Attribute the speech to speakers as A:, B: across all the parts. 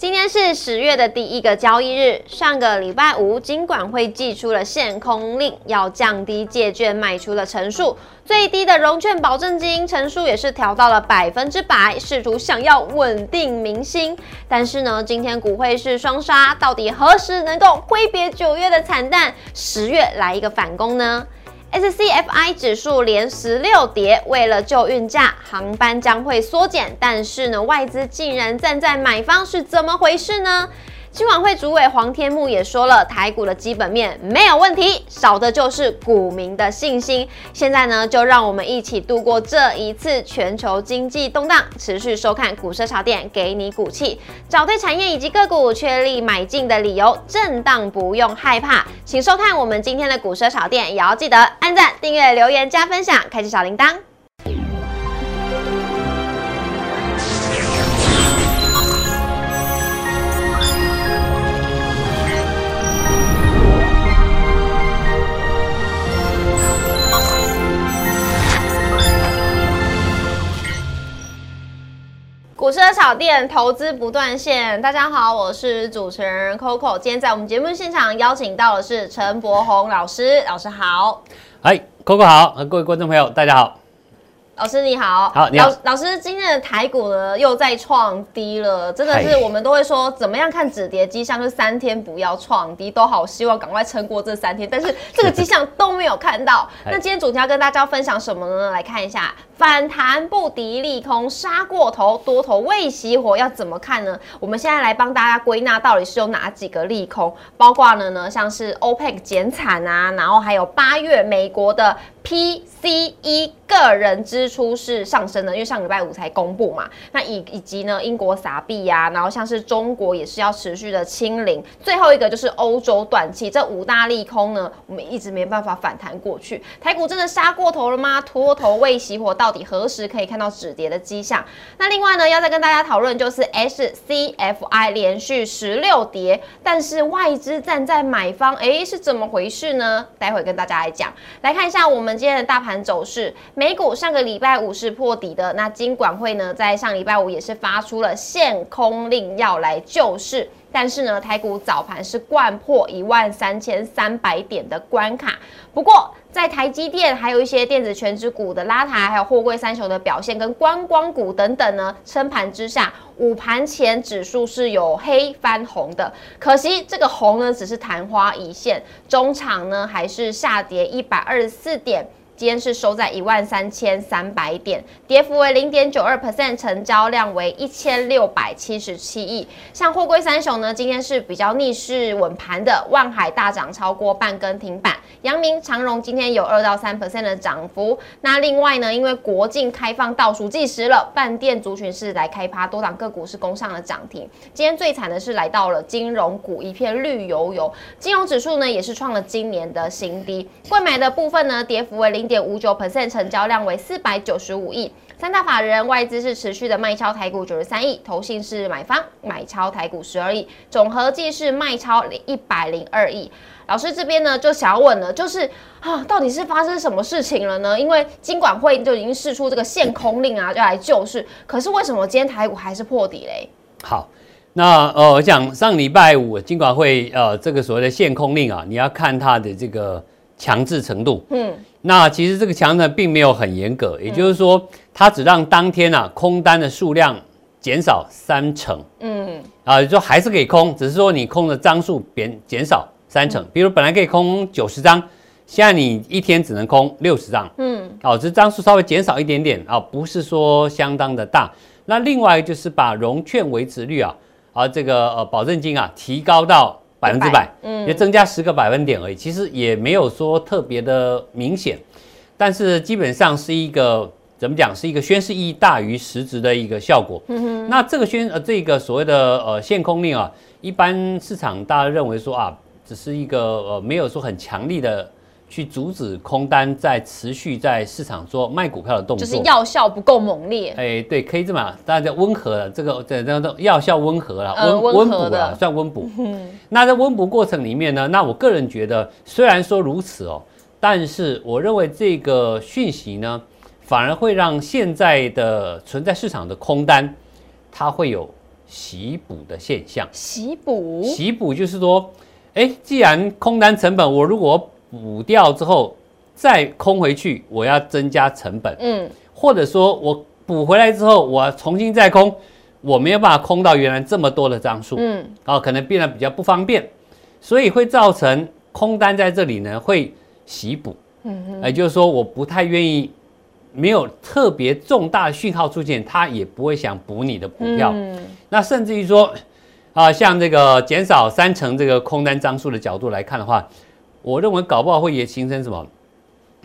A: 今天是十月的第一个交易日。上个礼拜五，金管会寄出了限空令，要降低借券卖出的成数，最低的融券保证金成数也是调到了百分之百，试图想要稳定民心。但是呢，今天股会是双杀，到底何时能够挥别九月的惨淡，十月来一个反攻呢？SCFI 指数连十六跌，为了救运价，航班将会缩减，但是呢，外资竟然站在买方，是怎么回事呢？金管会主委黄天木也说了，台股的基本面没有问题，少的就是股民的信心。现在呢，就让我们一起度过这一次全球经济动荡。持续收看股市炒店，给你股气，找对产业以及个股，确立买进的理由。震荡不用害怕，请收看我们今天的股市炒店，也要记得按赞、订阅、留言、加分享，开启小铃铛。股市的炒店，投资不断线。大家好，我是主持人 Coco。今天在我们节目现场邀请到的是陈柏宏老师，老师好。
B: 嗨，Coco 好，各位观众朋友，大家好。
A: 老师你好，
B: 好，你好。
A: 老师，今天的台股呢又在创低了，真的是我们都会说怎么样看止跌迹象，就三天不要创低，都好希望赶快撑过这三天，但是这个 迹象都没有看到。那今天主题要跟大家分享什么呢？来看一下。反弹不敌利空，杀过头，多头未熄火，要怎么看呢？我们现在来帮大家归纳，到底是有哪几个利空？包括了呢，像是 OPEC 减产啊，然后还有八月美国的 PCE 个人支出是上升的，因为上礼拜五才公布嘛。那以以及呢，英国撒币呀，然后像是中国也是要持续的清零。最后一个就是欧洲短期，这五大利空呢，我们一直没办法反弹过去。台股真的杀过头了吗？拖头未熄火到。到底何时可以看到止跌的迹象？那另外呢，要再跟大家讨论就是 SCFI 连续十六跌，但是外资站在买方，哎，是怎么回事呢？待会跟大家来讲。来看一下我们今天的大盘走势，美股上个礼拜五是破底的，那金管会呢在上礼拜五也是发出了限空令要来救市。但是呢，台股早盘是贯破一万三千三百点的关卡。不过，在台积电还有一些电子全指股的拉抬，还有货柜三雄的表现，跟观光股等等呢，撑盘之下，午盘前指数是有黑翻红的。可惜这个红呢，只是昙花一现，中场呢还是下跌一百二十四点。今天是收在一万三千三百点，跌幅为零点九二 percent，成交量为一千六百七十七亿。像货柜三雄呢，今天是比较逆势稳盘的，万海大涨超过半根停板，阳明长荣今天有二到三 percent 的涨幅。那另外呢，因为国境开放倒数计时了，饭店族群是来开趴，多档个股是攻上了涨停。今天最惨的是来到了金融股，一片绿油油，金融指数呢也是创了今年的新低。贵买的部分呢，跌幅为零。点五九 percent 成交量为四百九十五亿，三大法人外资是持续的卖超台股九十三亿，投信是买方买超台股十二亿，总合计是卖超一百零二亿。老师这边呢就想要问了，就是啊，到底是发生什么事情了呢？因为金管会就已经释出这个限空令啊，就来救市，可是为什么今天台股还是破底嘞？
B: 好，那呃，我讲上礼拜五金管会呃这个所谓的限空令啊，你要看它的这个强制程度，嗯。那其实这个强呢并没有很严格，也就是说，它只让当天啊空单的数量减少三成，嗯，啊，就还是可以空，只是说你空的张数减减少三成。比如本来可以空九十张，现在你一天只能空六十张，嗯，哦，这张数稍微减少一点点啊，不是说相当的大。那另外就是把融券维持率啊，啊这个呃保证金啊提高到。百分之百，嗯，也增加十个百分点而已，其实也没有说特别的明显，但是基本上是一个怎么讲，是一个宣示意义大于实质的一个效果。嗯哼，那这个宣呃这个所谓的呃限空令啊，一般市场大家认为说啊，只是一个呃没有说很强力的。去阻止空单在持续在市场做卖股票的动作，
A: 就是药效不够猛烈。
B: 哎，对，可以这么，大家温和了，这个这这个药效温和了，温温补了，算温补。嗯，那在温补过程里面呢，那我个人觉得，虽然说如此哦，但是我认为这个讯息呢，反而会让现在的存在市场的空单，它会有洗补的现象。
A: 洗补，
B: 洗补就是说，哎，既然空单成本我如果补掉之后再空回去，我要增加成本，嗯，或者说我补回来之后我重新再空，我没有办法空到原来这么多的张数，嗯，哦，可能变得比较不方便，所以会造成空单在这里呢会洗补，嗯，也就是说我不太愿意。没有特别重大的讯号出现，他也不会想补你的股票。那甚至于说，啊，像这个减少三成这个空单张数的角度来看的话，我认为搞不好会也形成什么？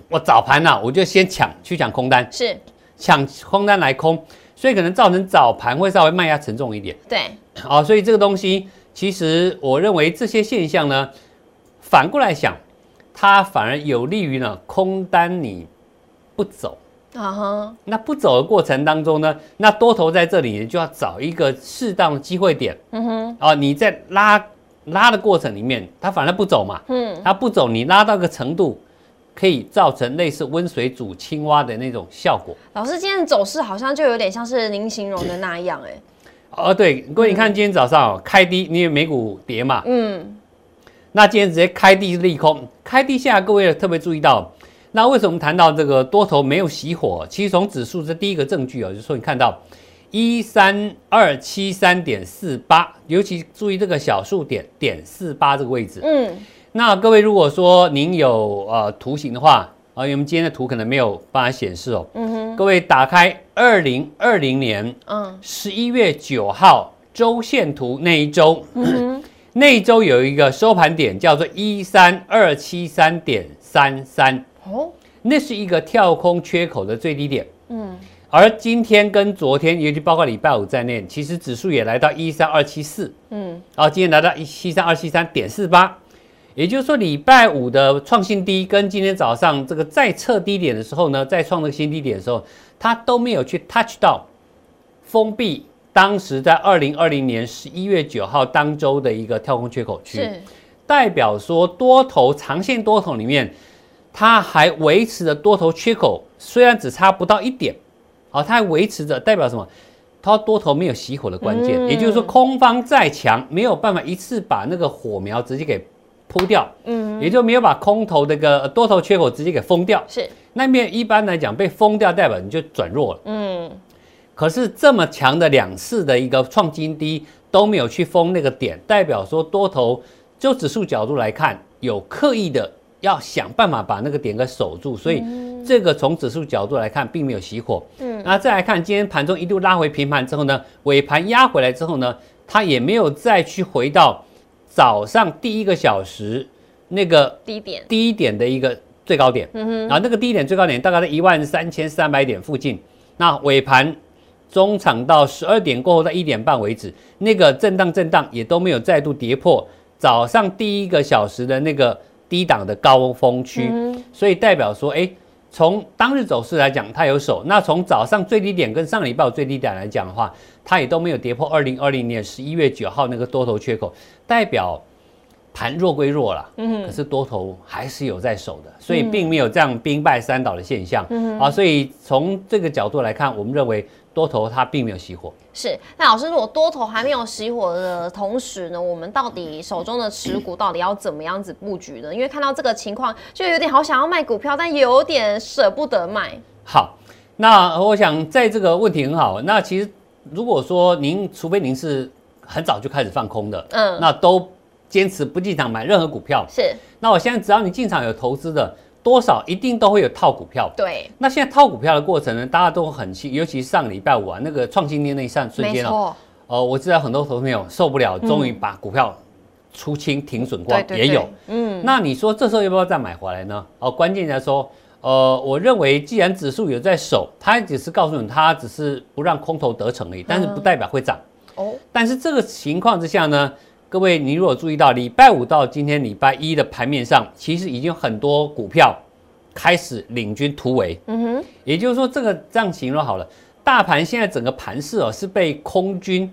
B: 我早盘呢，我就先抢去抢空单，
A: 是
B: 抢空单来空，所以可能造成早盘会稍微卖压沉重一点。
A: 对，
B: 啊，所以这个东西其实我认为这些现象呢，反过来想，它反而有利于呢空单你不走。啊哈，那不走的过程当中呢，那多头在这里就要找一个适当的机会点。嗯哼，啊，你在拉拉的过程里面，它反而不走嘛。嗯，它不走，你拉到个程度，可以造成类似温水煮青蛙的那种效果。
A: 老师，今天的走势好像就有点像是您形容的那样，哎。
B: 哦，对，各位，你看今天早上开低，因为美股跌嘛。嗯。那今天直接开低利空，开低下，各位特别注意到。那为什么谈到这个多头没有熄火？其实从指数这第一个证据啊，就是说你看到一三二七三点四八，尤其注意这个小数点点四八这个位置。嗯，那各位如果说您有呃图形的话啊，因为我们今天的图可能没有办法显示哦。嗯哼，各位打开二零二零年嗯十一月九号周线图那一周，嗯那一周有一个收盘点叫做一三二七三点三三。哦，那是一个跳空缺口的最低点。嗯，而今天跟昨天，尤其包括礼拜五在内，其实指数也来到一三二七四。嗯，然后今天来到一七三二七三点四八，也就是说礼拜五的创新低跟今天早上这个再测低点的时候呢，再创个新低点的时候，它都没有去 touch 到封闭当时在二零二零年十一月九号当周的一个跳空缺口区，代表说多头长线多头里面。它还维持着多头缺口，虽然只差不到一点，好，它还维持着，代表什么？它多头没有熄火的关键，也就是说，空方再强，没有办法一次把那个火苗直接给扑掉，嗯，也就没有把空头这个多头缺口直接给封掉。
A: 是，
B: 那面一般来讲被封掉，代表你就转弱了，嗯。可是这么强的两次的一个创新低都没有去封那个点，代表说多头就指数角度来看，有刻意的。要想办法把那个点给守住，所以这个从指数角度来看，并没有熄火。嗯，那再来看今天盘中一度拉回平盘之后呢，尾盘压回来之后呢，它也没有再去回到早上第一个小时那个
A: 低点
B: 低点的一个最高点。嗯哼，然后那个低点最高点大概在一万三千三百点附近。那尾盘中场到十二点过后到一点半为止，那个震荡震荡也都没有再度跌破早上第一个小时的那个。低档的高峰区，所以代表说，哎，从当日走势来讲，它有守。那从早上最低点跟上礼拜最低点来讲的话，它也都没有跌破二零二零年十一月九号那个多头缺口，代表盘弱归弱了，可是多头还是有在守的，所以并没有这样兵败三倒的现象。嗯啊，所以从这个角度来看，我们认为。多头它并没有熄火，
A: 是那老师，如果多头还没有熄火的同时呢，我们到底手中的持股到底要怎么样子布局呢？因为看到这个情况，就有点好想要卖股票，但有点舍不得卖。
B: 好，那我想在这个问题很好。那其实如果说您，除非您是很早就开始放空的，嗯，那都坚持不进场买任何股票，
A: 是。
B: 那我现在只要你进场有投资的。多少一定都会有套股票。
A: 对，
B: 那现在套股票的过程呢，大家都很清，尤其是上个礼拜五啊，那个创新天那一瞬间哦，呃，我知道很多投资朋友受不了，终于把股票出清停损光，也有。嗯，那你说这时候要不要再买回来呢？哦，关键在说，呃，我认为既然指数有在守，它只是告诉你，它只是不让空头得逞而已，但是不代表会涨。哦，但是这个情况之下呢？各位，你如果注意到礼拜五到今天礼拜一的盘面上，其实已经很多股票开始领军突围。嗯哼，也就是说，这个这样形容好了，大盘现在整个盘势哦是被空军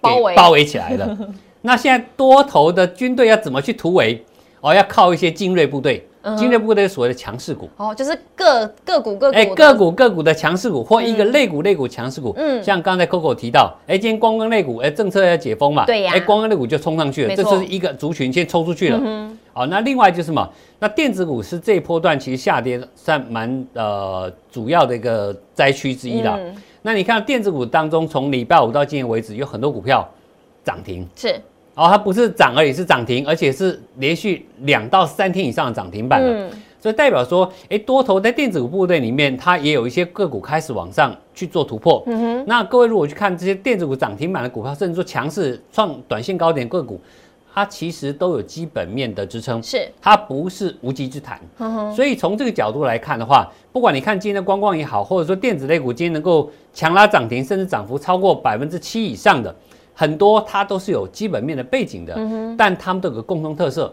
A: 包围
B: 包围起来的。那现在多头的军队要怎么去突围？哦，要靠一些精锐部队今天部的所谓的强势股。
A: 哦，就是个个股个股。
B: 哎，个股个股的强势股，或一个类股类股强势股。嗯，像刚才 Coco 提到，哎，今天光光类股，哎，政策要解封嘛。
A: 对呀。哎，
B: 光跟类股就冲上去了，这是一个族群先抽出去了。嗯。好，那另外就是什么？那电子股是这一波段其实下跌算蛮呃主要的一个灾区之一啦。嗯。那你看电子股当中，从礼拜五到今天为止，有很多股票涨停。
A: 是。
B: 哦，它不是涨而已，是涨停，而且是连续两到三天以上的涨停板了。所以代表说，哎，多头在电子股部队里面，它也有一些个股开始往上去做突破。嗯哼。那各位如果去看这些电子股涨停板的股票，甚至说强势创短线高点个股，它其实都有基本面的支撑。
A: 是。
B: 它不是无稽之谈。嗯哼。所以从这个角度来看的话，不管你看今天的观光也好，或者说电子类股今天能够强拉涨停，甚至涨幅超过百分之七以上的。很多它都是有基本面的背景的，但它们都有个共同特色，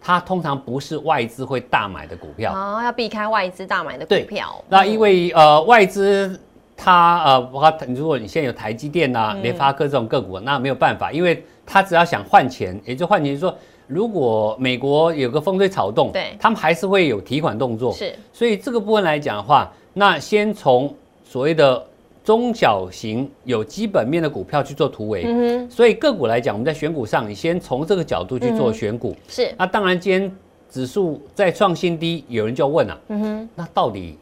B: 它通常不是外资会大买的股票。
A: 哦，要避开外资大买的股票。
B: 那因为呃外资它呃它如果你现在有台积电呐、联发科这种个股，那没有办法，因为它只要想换钱，也就换钱说，如果美国有个风吹草动，
A: 对，
B: 他们还是会有提款动作。
A: 是，
B: 所以这个部分来讲的话，那先从所谓的。中小型有基本面的股票去做突围，所以个股来讲，我们在选股上，你先从这个角度去做选股。
A: 是，
B: 那当然，今天指数在创新低，有人就要问了，嗯哼，那到底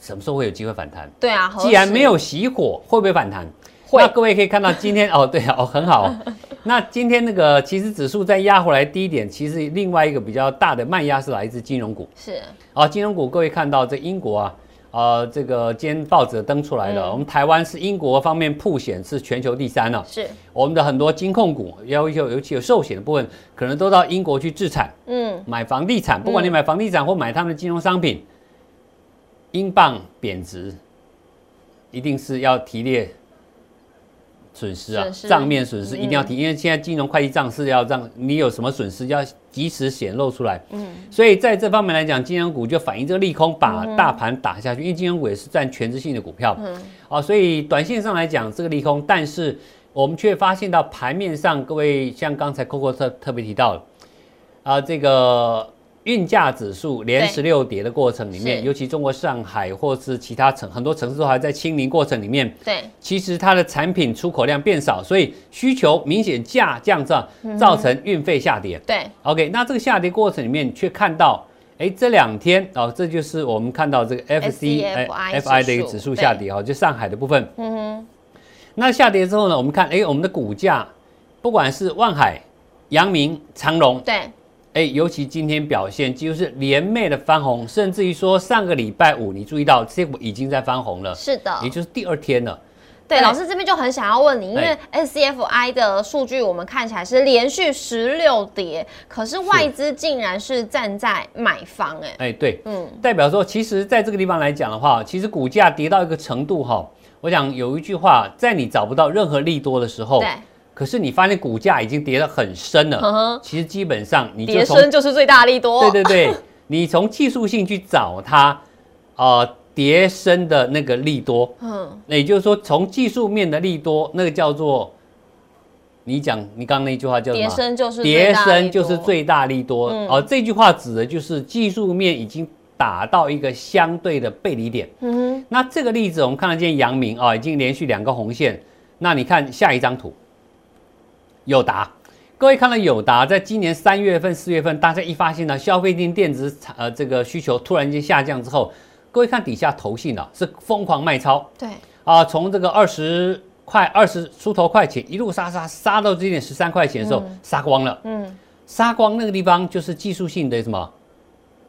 B: 什么时候会有机会反弹？
A: 对啊，
B: 既然没有熄火，会不会反弹？那各位可以看到，今天哦，对哦，很好。那今天那个其实指数在压回来低点，其实另外一个比较大的卖压是来自金融股。
A: 是，
B: 哦，金融股，各位看到这英国啊。呃，这个今天报纸登出来了，我们台湾是英国方面铺险是全球第三了。
A: 是，
B: 我们的很多金控股，要求尤其有寿险的部分，可能都到英国去置产，嗯，买房地产，不管你买房地产或买他们的金融商品，英镑贬值，一定是要提列。损失啊，账面损失一定要提，因为现在金融会计账是要让你有什么损失要及时显露出来。嗯，所以在这方面来讲，金融股就反映这个利空，把大盘打下去。因为金融股也是占全职性的股票，嗯，啊，所以短线上来讲这个利空，但是我们却发现到盘面上，各位像刚才 Coco 特特别提到，啊，这个。运价指数连十六跌的过程里面，尤其中国上海或是其他城很多城市都还在清零过程里面。
A: 对，
B: 其实它的产品出口量变少，所以需求明显下降，这造成运费下跌。
A: 对
B: ，OK，那这个下跌过程里面却看到，哎，这两天哦，这就是我们看到这个
A: F C
B: F I 的一个指数下跌哦，就上海的部分。嗯哼。那下跌之后呢，我们看，哎，我们的股价，不管是万海、阳明、长隆，
A: 对。
B: 哎，尤其今天表现几乎是连袂的翻红，甚至于说上个礼拜五，你注意到这些股已经在翻红了，
A: 是的，
B: 也就是第二天了。
A: 对，老师这边就很想要问你，因为 S C F I 的数据我们看起来是连续十六跌，可是外资竟然是站在买方，哎，
B: 哎，对，嗯，代表说，其实在这个地方来讲的话，其实股价跌到一个程度哈，我想有一句话，在你找不到任何利多的时候，
A: 对。
B: 可是你发现股价已经跌得很深了，其实基本上你
A: 跌深就是最大利多。
B: 对对对，你从技术性去找它，呃，跌深的那个利多，嗯，那也就是说从技术面的利多，那个叫做你讲你刚刚那句话叫什么？
A: 跌深就是
B: 跌深就是最大利多。哦，这句话指的就是技术面已经打到一个相对的背离点。嗯哼，那这个例子我们看得见阳明啊，已经连续两个红线。那你看下一张图。友达，各位看到友达在今年三月份、四月份，大家一发现呢，消费性电子呃这个需求突然间下降之后，各位看底下投信啊，是疯狂卖超，
A: 对。
B: 啊，从这个二十块、二十出头块钱一路杀杀杀到这点十三块钱的时候，杀光了，嗯，杀光那个地方就是技术性的什么？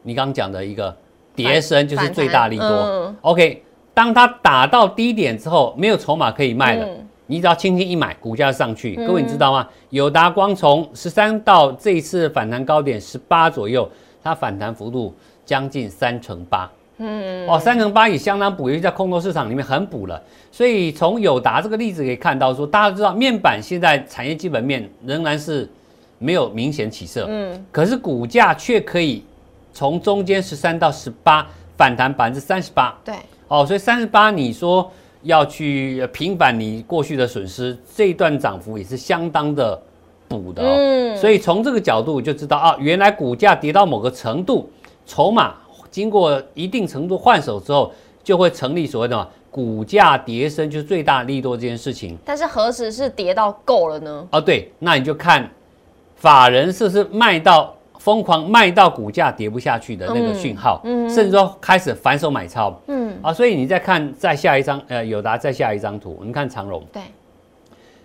B: 你刚刚讲的一个叠升就是最大利多，OK，当它打到低点之后，没有筹码可以卖了。你只要轻轻一买，股价上去。各位你知道吗？友达光从十三到这一次反弹高点十八左右，它反弹幅度将近三成八。嗯，哦，三成八也相当补，因为在空头市场里面很补了。所以从友达这个例子可以看到，说大家知道面板现在产业基本面仍然是没有明显起色。嗯，可是股价却可以从中间十三到十八反弹百分之三十八。
A: 对，
B: 哦，所以三十八你说。要去平反你过去的损失，这一段涨幅也是相当的补的哦。所以从这个角度就知道啊，原来股价跌到某个程度，筹码经过一定程度换手之后，就会成立所谓的股价跌升，就是最大利多这件事情。
A: 但是何时是跌到够了呢？
B: 哦，对，那你就看法人是不是卖到疯狂卖到股价跌不下去的那个讯号，嗯，甚至说开始反手买超，嗯，啊，所以你再看再下一张，呃，友达再下一张图，你看长荣，
A: 对。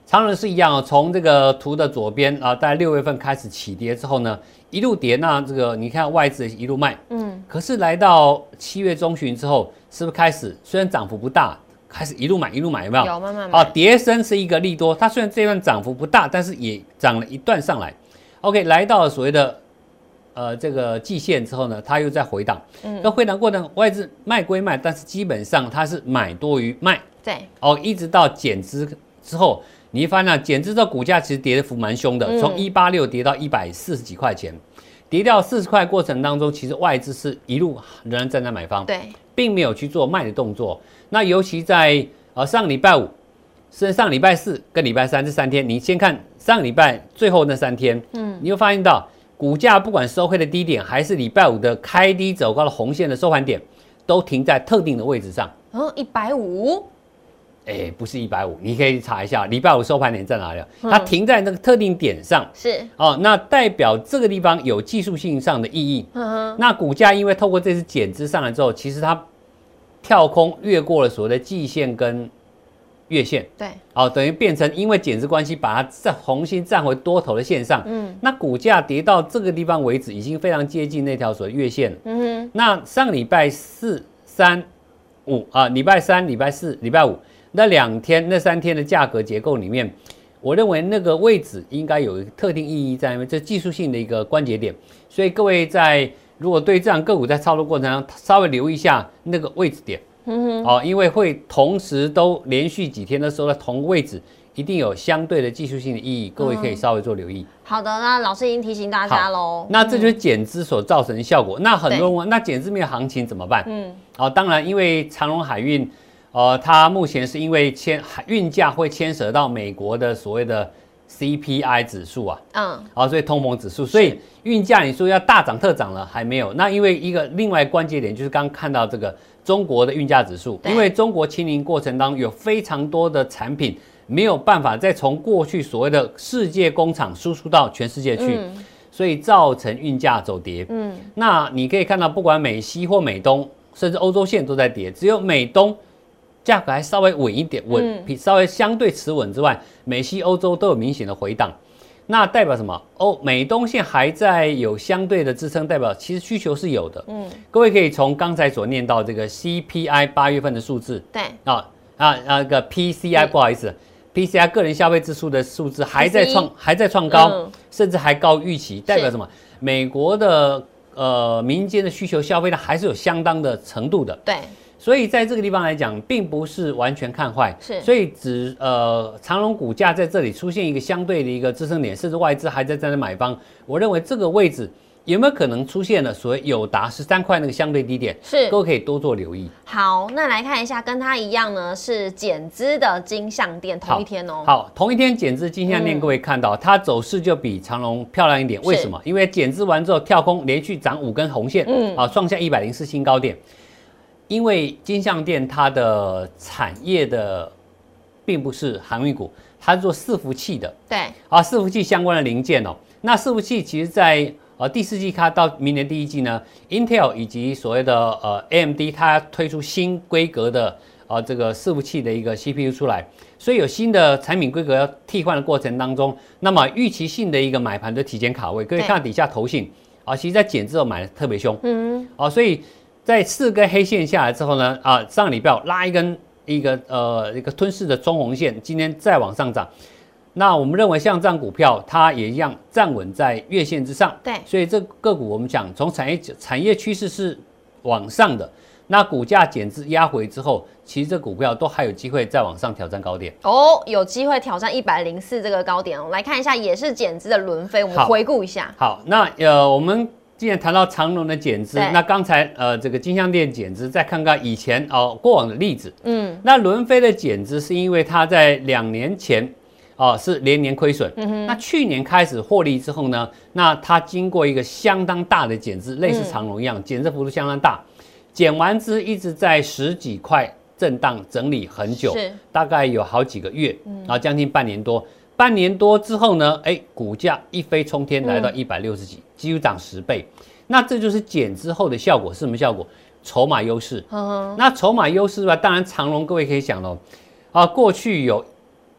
B: 长荣是一样哦，从这个图的左边啊，在六月份开始起跌之后呢，一路跌，那这个你看外资一路卖，嗯，可是来到七月中旬之后，是不是开始虽然涨幅不大，开始一路买一路买，有没有？
A: 有慢慢买。
B: 啊，跌升是一个利多，它虽然这段涨幅不大，但是也涨了一段上来。OK，来到了所谓的呃这个季线之后呢，它又在回档，嗯，那回档过程外资卖归卖，但是基本上它是买多于卖，
A: 对，
B: 哦，一直到减资之后。你发现，减资这股价其实跌的幅蛮凶的，从一八六跌到一百四十几块钱，跌掉四十块过程当中，其实外资是一路仍然站在买方，
A: 对，
B: 并没有去做卖的动作。那尤其在呃上礼拜五，甚至上礼拜四跟礼拜三这三天，你先看上礼拜最后那三天，嗯，你会发现到股价不管收黑的低点，还是礼拜五的开低走高的红线的收盘点，都停在特定的位置上。
A: 嗯，一百五。
B: 哎，不是一百五，你可以查一下礼拜五收盘点在哪里。它停在那个特定点上，
A: 是
B: 哦，那代表这个地方有技术性上的意义。嗯那股价因为透过这次减资上来之后，其实它跳空越过了所谓的季线跟月线，
A: 对，
B: 哦，等于变成因为减资关系，把它再重新站回多头的线上。嗯，那股价跌到这个地方为止，已经非常接近那条所谓月线。嗯哼，那上礼拜四、三、五啊，礼拜三、礼拜四、礼拜五。那两天、那三天的价格结构里面，我认为那个位置应该有一特定意义在，因为这技术性的一个关节点。所以各位在如果对这样个股在操作过程中，稍微留意一下那个位置点，嗯哼，哦，因为会同时都连续几天的时候在同位置，一定有相对的技术性的意义，各位可以稍微做留意。
A: 好的，那老师已经提醒大家喽。
B: 那这就是减资所造成的效果。那很多人问，那减资没有行情怎么办？嗯，哦，当然，因为长荣海运。呃，它目前是因为牵运价会牵涉到美国的所谓的 CPI 指数啊，嗯，好，所以通膨指数，所以运价你说要大涨特涨了还没有。那因为一个另外关键点就是刚看到这个中国的运价指数，因为中国清零过程当中有非常多的产品没有办法再从过去所谓的世界工厂输出到全世界去，所以造成运价走跌。嗯，那你可以看到，不管美西或美东，甚至欧洲线都在跌，只有美东。价格还稍微稳一点，稳比稍微相对持稳之外，美西欧洲都有明显的回档，那代表什么？欧美东线还在有相对的支撑，代表其实需求是有的。嗯，各位可以从刚才所念到这个 CPI 八月份的数字，
A: 对
B: 啊啊那个 PCI 不好意思，PCI 个人消费支出的数字还在创还在创高，甚至还高预期，代表什么？美国的呃民间的需求消费呢还是有相当的程度的。
A: 对。
B: 所以在这个地方来讲，并不是完全看坏，
A: 是，
B: 所以只呃长隆股价在这里出现一个相对的一个支撑点，甚至外资还在在那买方，我认为这个位置有没有可能出现了所谓有达十三块那个相对低点，
A: 是，
B: 都可以多做留意。
A: 好，那来看一下，跟它一样呢是减资的金项店，同一天哦。
B: 好，同一天减资金项店，各位看到它走势就比长隆漂亮一点，为什么？因为减资完之后跳空连续涨五根红线，嗯，啊创下一百零四新高点。因为金相店它的产业的并不是航运股，它是做伺服器的。
A: 对，
B: 啊，伺服器相关的零件哦。那伺服器其实，在呃第四季它到明年第一季呢，Intel 以及所谓的呃 AMD 它推出新规格的啊这个伺服器的一个 CPU 出来，所以有新的产品规格要替换的过程当中，那么预期性的一个买盘的提前卡位，可以看底下投信啊，其实在减之后买的特别凶。嗯，啊，所以。在四根黑线下来之后呢，啊，上礼拜拉一根一个呃一个吞噬的中红线，今天再往上涨。那我们认为像这样股票，它也一样站稳在月线之上。
A: 对，
B: 所以这个股我们讲从产业产业趋势是往上的，那股价减资压回之后，其实这股票都还有机会再往上挑战高点。
A: 哦，有机会挑战一百零四这个高点哦。来看一下，也是减资的轮飞，我们回顾一下。
B: 好，那呃我们。既然谈到长隆的减资，那刚才呃这个金项店减资，再看看以前哦过往的例子，嗯，那伦飞的减资是因为它在两年前，哦，是连年亏损。那去年开始获利之后呢，那它经过一个相当大的减资，类似长隆一样，减资幅度相当大，减完资一直在十几块震荡整理很久，大概有好几个月，然后将近半年多。半年多之后呢，哎，股价一飞冲天，来到一百六十几，几乎涨十倍。那这就是减之后的效果是什么效果？筹码优势。那筹码优势吧，当然长隆各位可以想喽，啊，过去有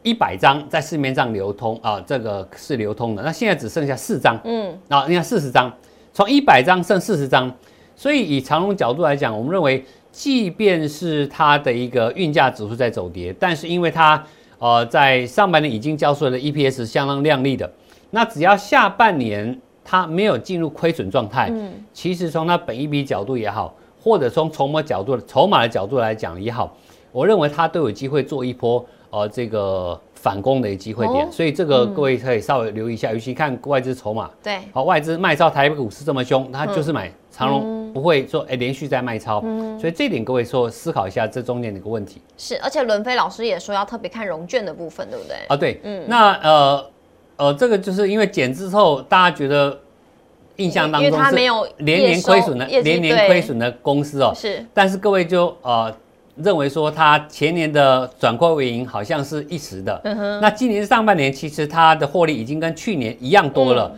B: 一百张在市面上流通啊，这个是流通的，那现在只剩下四张。嗯，啊，你看四十张，从一百张剩四十张，所以以长隆角度来讲，我们认为，即便是它的一个运价指数在走跌，但是因为它呃在上半年已经交出来的 EPS 相当亮丽的，那只要下半年。它没有进入亏损状态，嗯，其实从它本一笔角度也好，或者从筹码角度、筹码的角度来讲也好，我认为它都有机会做一波呃这个反攻的机会点，所以这个各位可以稍微留意一下，尤其看外资筹码，
A: 对，
B: 好，外资卖超台北股市这么凶，它就是买长隆，不会说哎连续在卖超，所以这点各位说思考一下这中间的一个问题。
A: 是，而且伦飞老师也说要特别看融券的部分，对不对？
B: 啊，对，嗯，那呃。呃，这个就是因为减之后，大家觉得印象当中是连年亏损的，连年亏损的公司哦。
A: 是。
B: 但是各位就呃认为说，它前年的转亏为盈好像是一时的。嗯哼。那今年上半年其实它的获利已经跟去年一样多了。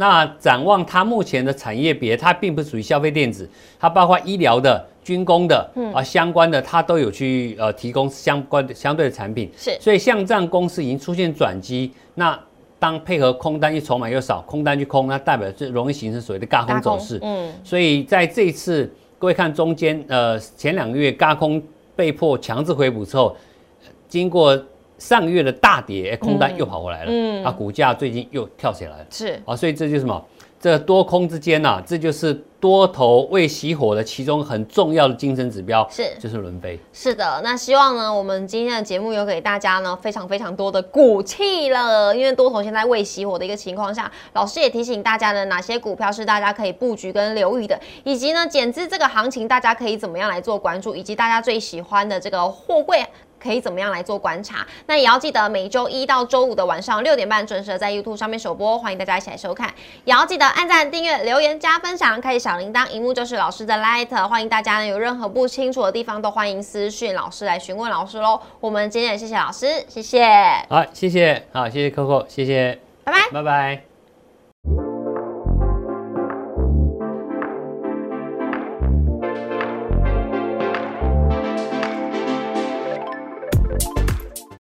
B: 那展望它目前的产业别，它并不属于消费电子，它包括医疗的、军工的嗯啊相关的，它都有去呃提供相关的相对的产品。
A: 是。
B: 所以像这样公司已经出现转机，那。当配合空单一筹码又少，空单去空，那代表是容易形成所谓的轧空走势。嗯，所以在这一次，各位看中间，呃，前两个月轧空被迫强制回补之后，经过上个月的大跌，空单又跑回来了。嗯，啊，股价最近又跳起来了。
A: 是
B: 啊，所以这就是什么？这多空之间呐，这就是多头未熄火的其中很重要的精神指标，
A: 是
B: 就是轮飞。
A: 是的，那希望呢，我们今天的节目有给大家呢非常非常多的骨气了，因为多头现在未熄火的一个情况下，老师也提醒大家呢，哪些股票是大家可以布局跟留意的，以及呢减资这个行情大家可以怎么样来做关注，以及大家最喜欢的这个货柜。可以怎么样来做观察？那也要记得每周一到周五的晚上六点半准时在 YouTube 上面首播，欢迎大家一起来收看。也要记得按赞、订阅、留言、加分享，开启小铃铛，荧幕就是老师的 Light。欢迎大家呢有任何不清楚的地方都欢迎私讯老师来询问老师喽。我们今天也谢谢老师，谢谢。
B: 好，谢谢，好，谢谢 Coco，谢谢，
A: 拜拜，
B: 拜拜。